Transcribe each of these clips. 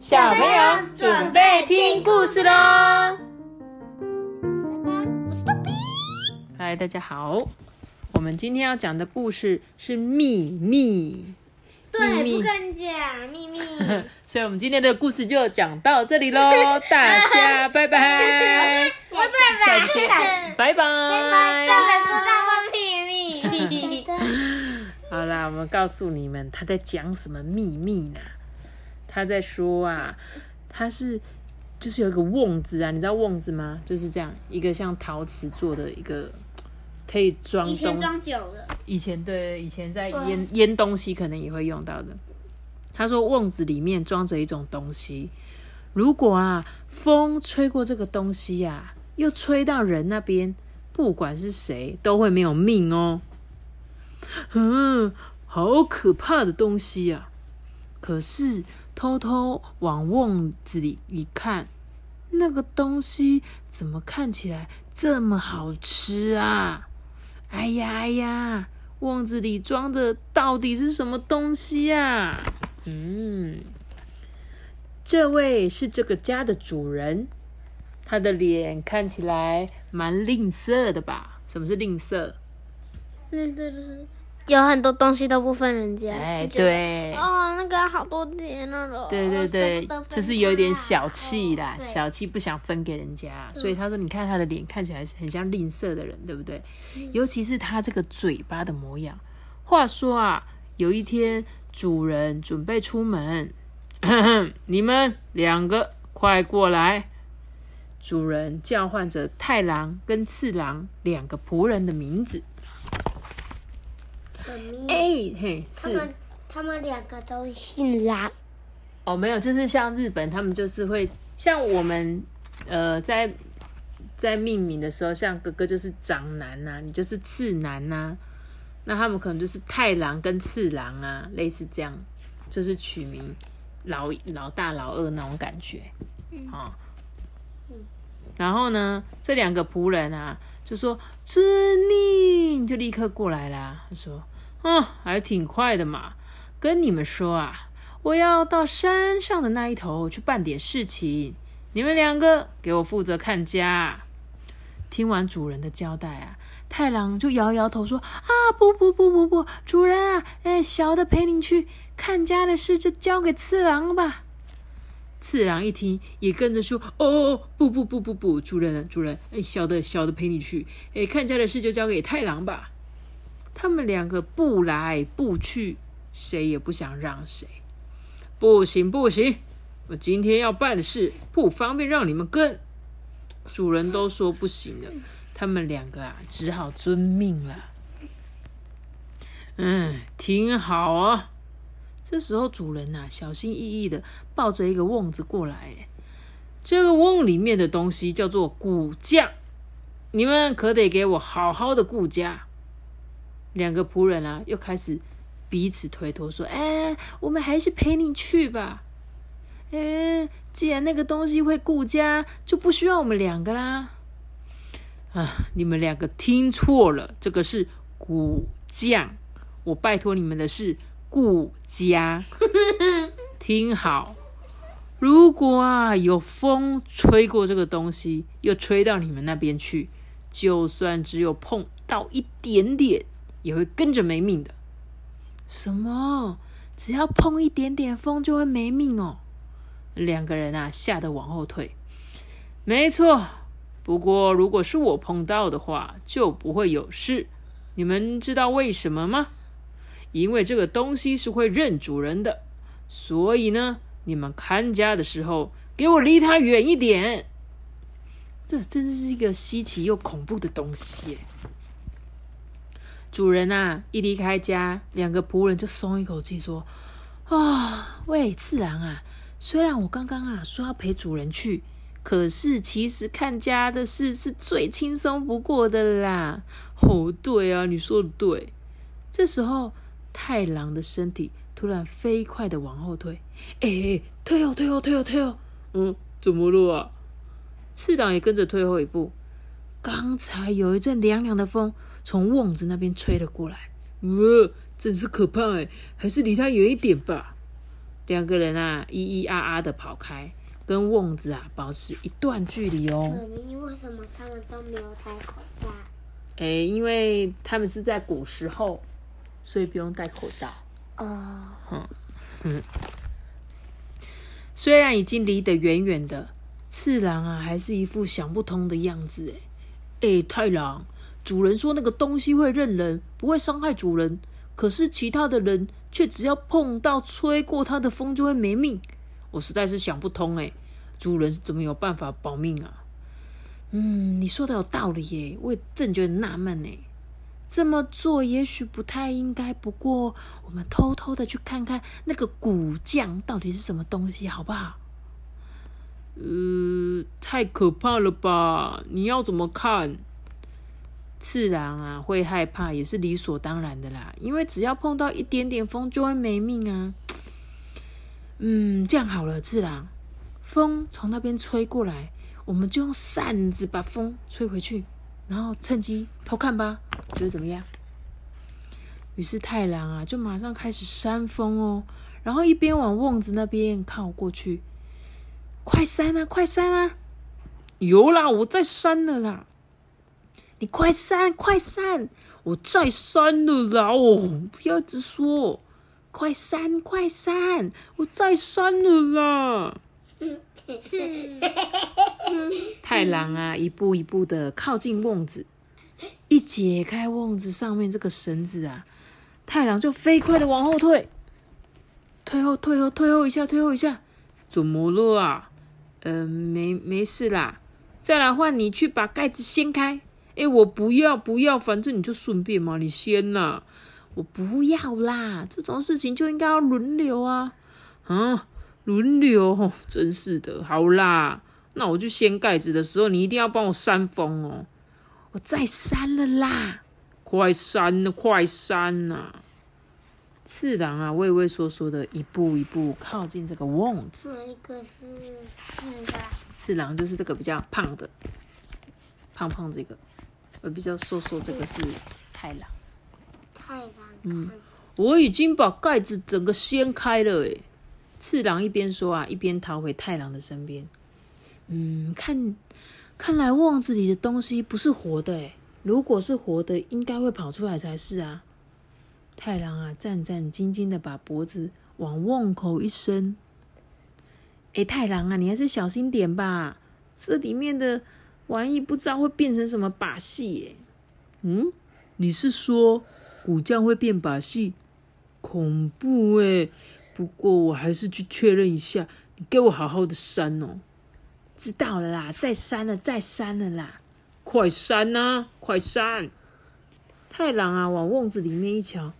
小朋友准备听故事喽！我是豆比。嗨，大家好，我们今天要讲的故事是秘密，对，秘密不跟你讲秘密。所以我们今天的故事就讲到这里喽，大家拜拜，我再下次见，拜拜，拜。这本书叫做秘密。好啦，我们告诉你们他在讲什么秘密呢？他在说啊，他是就是有一个瓮子啊，你知道瓮子吗？就是这样一个像陶瓷做的一个可以装以前东西。装酒的，以前对，以前在对腌腌东西可能也会用到的。他说瓮子里面装着一种东西，如果啊风吹过这个东西呀、又吹到人那边，不管是谁都会没有命哦。嗯，好可怕的东西啊！可是偷偷往瓮子里一看，那个东西怎么看起来这么好吃啊？哎呀哎呀，瓮子里装的到底是什么东西呀、嗯，这位是这个家的主人，他的脸看起来蛮吝啬的吧？什么是吝啬？那这就是有很多东西都不分人家。哎。对，哦，那个好多钱那种。对对对就是有点小气啦，哦小气不想分给人家，所以他说：“你看他的脸看起来很像吝啬的人，对不对？尤其是他这个嘴巴的模样。”话说啊，有一天主人准备出门，你们两个快过来。主人叫唤着太郎跟次郎两个仆人的名字。妈咪哎嘿，他们他们两个都姓郎。哦，没有，就是像日本，他们就是会像我们呃，在在命名的时候，像哥哥就是长男呐、你就是次男呐、那他们可能就是太郎跟次郎啊，类似这样，就是取名老老大老二那种感觉，啊、然后呢，这两个仆人啊，就说遵命，就立刻过来啦。他说：“嗯，还挺快的嘛。跟你们说啊，我要到山上的那一头去办点事情，你们两个给我负责看家。”听完主人的交代啊，太郎就摇摇头说：“啊，不不不不不，主人啊，哎，小的陪您去看家的事就交给次郎吧。”次郎一听，也跟着说：“哦哦哦，不不不不不，主人主人，哎，小的小的陪你去，哎，看家的事就交给太郎吧。”他们两个不来不去，谁也不想让谁。不行不行，我今天要办的事不方便让你们跟。主人都说不行了，他们两个啊，只好遵命了。嗯，挺好啊。这时候主人呐、小心翼翼的抱着一个瓮子过来，哎这个瓮里面的东西叫做骨架，你们可得给我好好的顾家。两个仆人啊，又开始彼此推脱说：“哎，我们还是陪你去吧。哎，既然那个东西会顾家，就不需要我们两个啦。”啊，你们两个听错了，这个是骨匠，我拜托你们的是顾家。听好，如果啊有风吹过这个东西，又吹到你们那边去，就算只有碰到一点点，也会跟着没命的。什么？只要碰一点点风就会没命哦？两个人啊吓得往后退。没错，不过如果是我碰到的话，就不会有事。你们知道为什么吗？因为这个东西是会认主人的，所以呢，你们看家的时候，给我离它远一点。这真是一个稀奇又恐怖的东西。主人啊，一离开家，两个仆人就松一口气，说：“啊、喂，次郎啊，虽然我刚刚啊说要陪主人去，可是其实看家的事是最轻松不过的啦。”哦，对啊，你说的对。这时候，太郎的身体突然飞快的往后退，哎、欸，退后，退后，退后，退后。嗯，怎么了啊？次郎也跟着退后一步。刚才有一阵凉凉的风从瓮子那边吹了过来，呃，真是可怕哎，还是离他远一点吧。两个人啊，咿咿啊啊的跑开，跟瓮子啊保持一段距离哦。妈咪，为什么他们都没有戴口罩？诶，因为他们是在古时候，所以不用戴口罩。哦，虽然已经离得远远的，次郎啊，还是一副想不通的样子。诶，诶，太郎，主人说那个东西会认人，不会伤害主人，可是其他的人却只要碰到吹过他的风就会没命。我实在是想不通，诶，主人是怎么有办法保命啊？嗯，你说的有道理耶，我也正觉得纳闷呢。这么做也许不太应该，不过我们偷偷的去看看那个骨匠到底是什么东西，好不好？呃，太可怕了吧？你要怎么看？次郎啊，会害怕也是理所当然的啦，因为只要碰到一点点风就会没命啊。嗯，这样好了，次郎，风从那边吹过来，我们就用扇子把风吹回去。然后趁机偷看吧，觉得怎么样？于是太郎啊，就马上开始扇风哦，然后一边往瓮子那边靠过去，快扇啊，快扇啊！有啦，我在扇了啦！你快扇，快扇！我在扇了啦！哦，不要直说，快扇，快扇！我在扇了啦！太郎啊，一步一步的靠近瓮子，一解开瓮子上面这个绳子啊，太郎就飞快的往后退，退后，退后，退后一下，退后一下，怎么了啊？呃，没没事啦，再来换你去把盖子掀开。哎，我不要，不要，反正你就顺便嘛，你先呐。我不要啦，这种事情就应该要轮流啊，啊。轮流，真是的。好啦，那我去掀盖子的时候，你一定要帮我扇风哦。我再扇了啦，快扇了，快扇呐！次郎啊，畏畏缩缩的，一步一步靠近这个瓮子。哪一个是次郎？次郎就是这个比较胖的，胖胖这个，呃，比较瘦瘦这个是太郎。太郎，嗯，我已经把盖子整个掀开了，诶。次郎一边说啊，一边逃回太郎的身边。嗯，看，看来瓮子里的东西不是活的诶如果是活的，应该会跑出来才是啊。太郎啊，战战兢兢的把脖子往瓮口一伸。哎，太郎啊，你还是小心点吧，这里面的玩意不知道会变成什么把戏耶。嗯，你是说古匠会变把戏？恐怖哎！不过我还是去确认一下，你给我好好的删哦。知道了啦，再删了，再删了啦，快删呐，快删！太郎啊，往瓮子里面一瞧，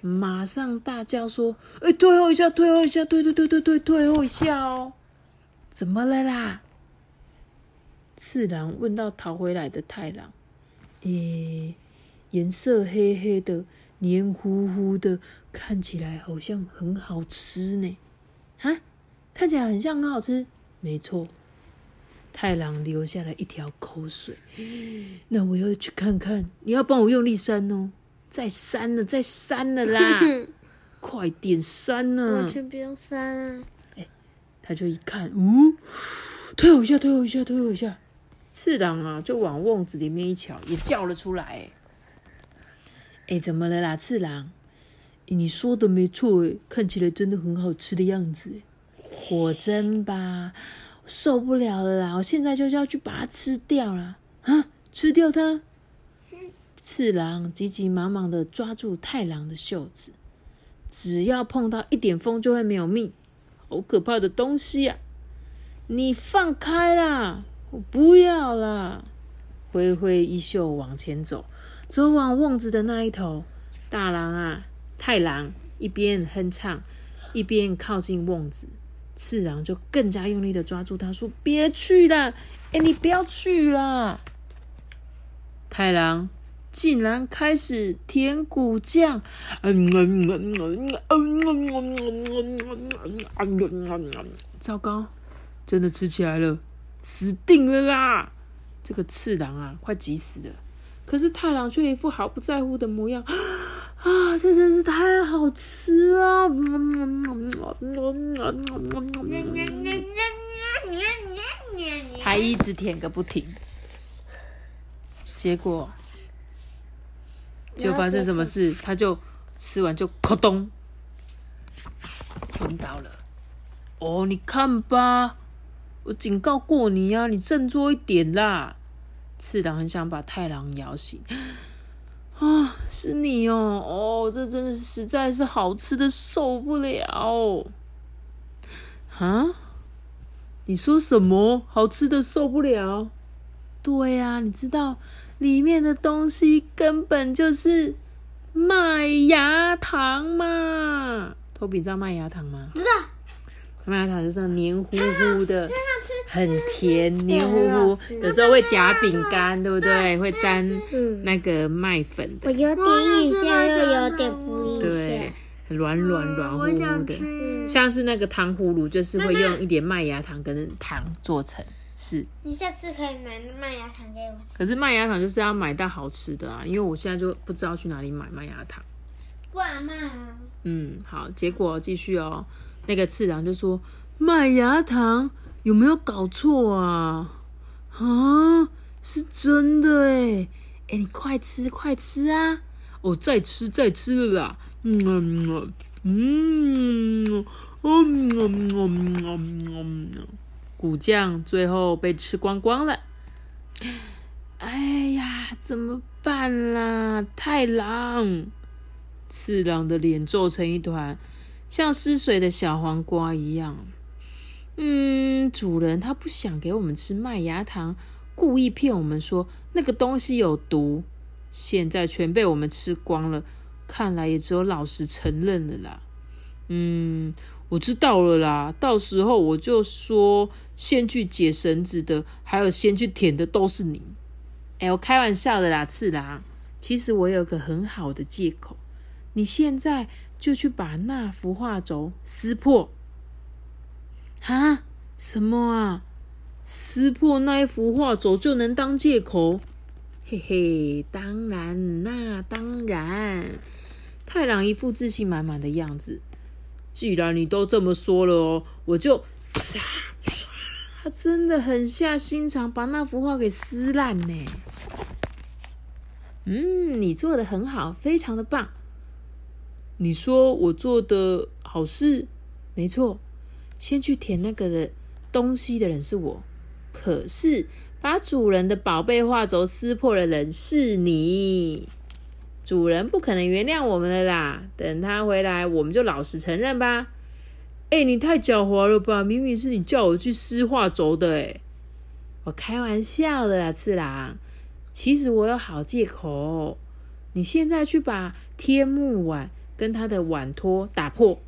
马上大叫说：“哎，退后一下，退后一下，对对对对对，退后一下哦！”怎么了啦？次郎问到逃回来的太郎：“诶，颜色黑黑的。”黏糊糊的，看起来好像很好吃呢。哈，看起来很像很好吃。没错，太郎流下了一条口水。那我要去看看，你要帮我用力扇哦，再扇了，再扇了啦！快点扇呢！完全不用扇啊！哎，他就一看，嗯，推我一下，推我一下，推我一下。次郎啊，就往瓮子里面一瞧，也叫了出来。哎，怎么了啦，次郎？你说的没错，哎，看起来真的很好吃的样子。果真吧？受不了了啦！我现在就是要去把它吃掉了啊！吃掉它！次郎急急忙忙的抓住太郎的袖子，只要碰到一点风就会没有命，好可怕的东西呀！你放开啦！我不要啦！挥挥衣袖往前走。走往瓮子的那一头，大郎啊，太郎一边哼唱，一边靠近瓮子。次郎就更加用力的抓住他，说：“别去了，哎，你不要去了。”太郎竟然开始舔骨酱，糟糕，真的吃起来了，死定了啦！这个次郎啊，快急死了。可是太郎却一副毫不在乎的模样，啊，这真是太好吃了！还一直舔个不停，结果就发生什么事？他就吃完就咕咚昏倒了。哦，你看吧，我警告过你呀、你振作一点啦！次郎很想把太郎摇醒。啊，是你哦，哦，这真的实在是好吃的受不了。啊？你说什么？好吃的受不了？对呀、你知道里面的东西根本就是麦芽糖嘛？托比知道麦芽糖吗？知道，麦芽糖就是黏糊糊的，很甜，黏糊糊有时候会夹饼干，对不对？会沾嗯，那个麦粉的我。有点印象，又有点不印对象。，软软软乎乎的，像是那个糖葫芦，就是会用一点麦芽糖跟糖做成。是，你下次可以买麦芽糖给我吃。可是麦芽糖就是要买到好吃的啊，因为我现在就不知道去哪里买麦芽糖。哇妈，嗯，好，结果继续哦。那个次郎就说：“麦芽糖有没有搞错啊？啊，是真的哎！哎，你快吃快吃啊！哦，再吃再吃了啦！嗯嗯嗯嗯嗯嗯嗯，骨酱最后被吃光光了。哎呀，怎么办啦？太郎！次郎的脸皱成一团，像失水的小黄瓜一样。嗯，主人他不想给我们吃麦芽糖，故意骗我们说那个东西有毒，现在全被我们吃光了。看来也只有老实承认了啦。嗯，我知道了啦，到时候我就说先去解绳子的，还有先去舔的都是你。哎，我开玩笑的啦，次郎。其实我有个很好的借口。你现在就去把那幅画轴撕破。啊？什么啊？撕破那一幅画轴就能当借口？嘿嘿，当然，那当然。太郎一副自信满满的样子。既然你都这么说了哦，我就唰唰，他真的狠下心肠，把那幅画给撕烂呢。嗯，你做的很好，非常的棒。你说我做的好事，没错。先去填那个的东西的人是我，可是把主人的宝贝画轴撕破的人是你。主人不可能原谅我们了啦！等他回来，我们就老实承认吧。哎、你太狡猾了吧！明明是你叫我去撕画轴的、哎，我开玩笑的啦，次郎。其实我有好借口。你现在去把天幕碗跟他的碗托打破，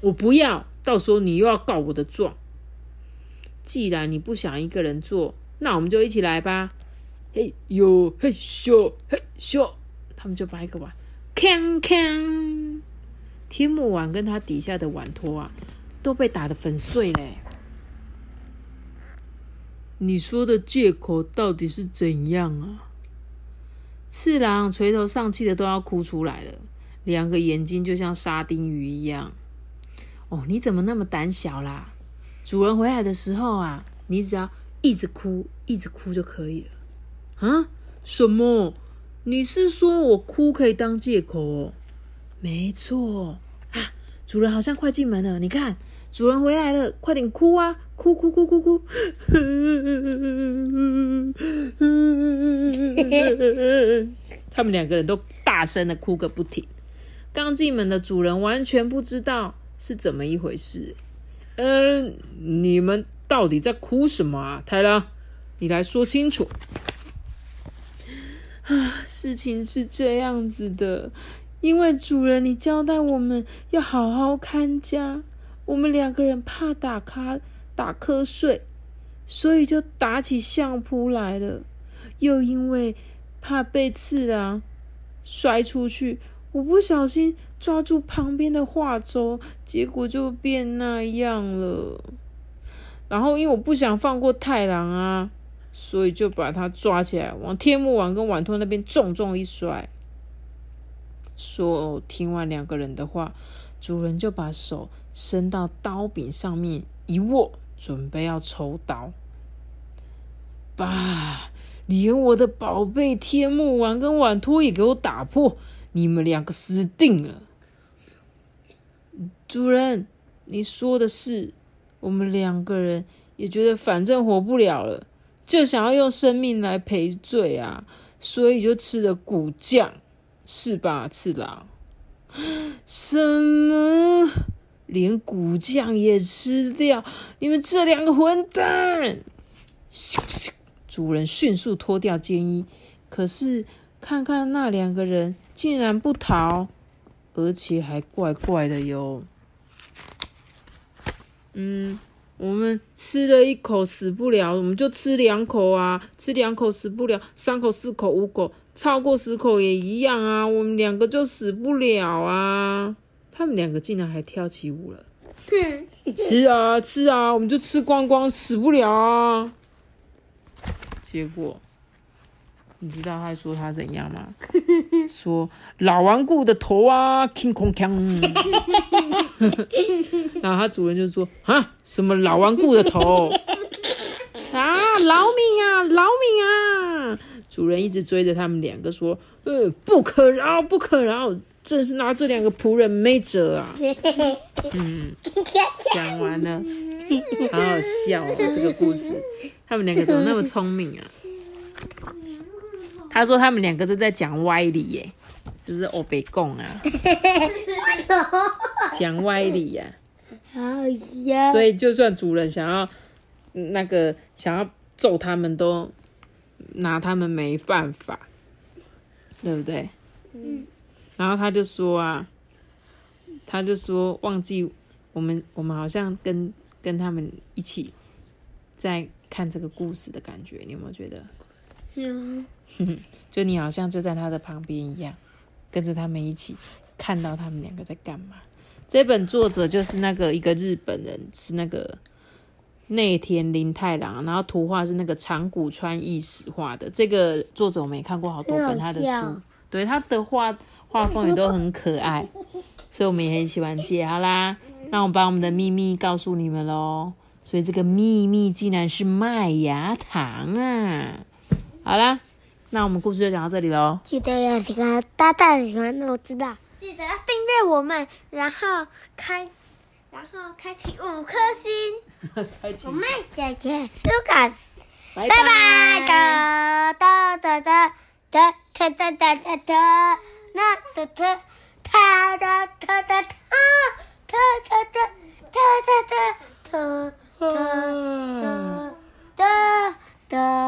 我不要，到时候你又要告我的状。既然你不想一个人做，那我们就一起来吧。嘿呦嘿咻嘿咻，他们就把一个碗锵锵，天幕碗跟他底下的碗托啊，都被打得粉碎嘞。你说的借口到底是怎样啊？次郎垂头丧气的都要哭出来了，两个眼睛就像沙丁鱼一样。哦，你怎么那么胆小啦？主人回来的时候啊，你只要一直哭，一直哭就可以了。啊？什么？你是说我哭可以当借口哦？没错啊，主人好像快进门了，你看，主人回来了，快点哭啊！哭哭哭哭哭！他们两个人都大声的哭个不停。刚进门的主人完全不知道是怎么一回事。嗯、你们到底在哭什么啊？太郎，你来说清楚。啊，事情是这样子的，因为主人你交代我们要好好看家，我们两个人怕打瞌打瞌睡，所以就打起相扑来了。又因为怕被刺啊摔出去，我不小心抓住旁边的画轴，结果就变那样了。然后因为我不想放过太郎啊，所以就把他抓起来，往天幕碗跟碗托那边重重一摔。说听完两个人的话，主人就把手伸到刀柄上面一握，准备要抽刀。爸，连我的宝贝天幕丸跟碗托也给我打破，你们两个死定了！主人，你说的是，我们两个人也觉得反正活不了了，就想要用生命来赔罪啊，所以就吃了骨酱，是吧，次郎？什么？连骨酱也吃掉？你们这两个混蛋！咻咻，主人迅速脱掉肩衣，可是看看那两个人竟然不逃，而且还怪怪的哟。嗯，我们吃了一口死不了，我们就吃两口啊，吃两口死不了，三口、四口、五口，超过十口也一样啊，我们两个就死不了啊。他们两个竟然还跳起舞了，吃啊吃啊，我们就吃光光，死不了啊。结果，你知道他说他怎样吗？说老顽固的头啊，king kong kong。然后他主人就说啊，什么老顽固的头 啊，饶命啊，饶命啊！主人一直追着他们两个说，呃，不可饶，不可饶，真是拿这两个仆人没辙啊。嗯，讲完了，好好笑哦，这个故事。他们两个怎么那么聪明啊？他说他们两个就在讲歪理耶，就是欧北贡啊，讲歪理呀。哎呀，所以就算主人想要那个想要揍他们，都拿他们没办法，对不对？嗯。然后他就说啊，他就说忘记我们，我们好像跟跟他们一起在看这个故事的感觉，你有没有觉得？嗯，就你好像就在他的旁边一样，跟着他们一起看到他们两个在干嘛。这本作者就是那个一个日本人，是那个内田林太郎，然后图画是那个长谷川义史画的。这个作者我们也看过好多本他的书，对他的画画风也都很可爱，所以我们也很喜欢借。好啦，那我把我们的秘密告诉你们喽。所以这个秘密竟然是麦芽糖啊！好啦，那我们故事就讲到这里喽。记得要一个大大的喜欢，我知道。记得要订阅我们，然后开，然后开启五颗星。我们姐姐 Lucas，拜拜。哒哒哒哒哒哒哒哒哒哒，那哒哒哒哒哒哒哒哒哒哒哒哒哒哒哒哒哒。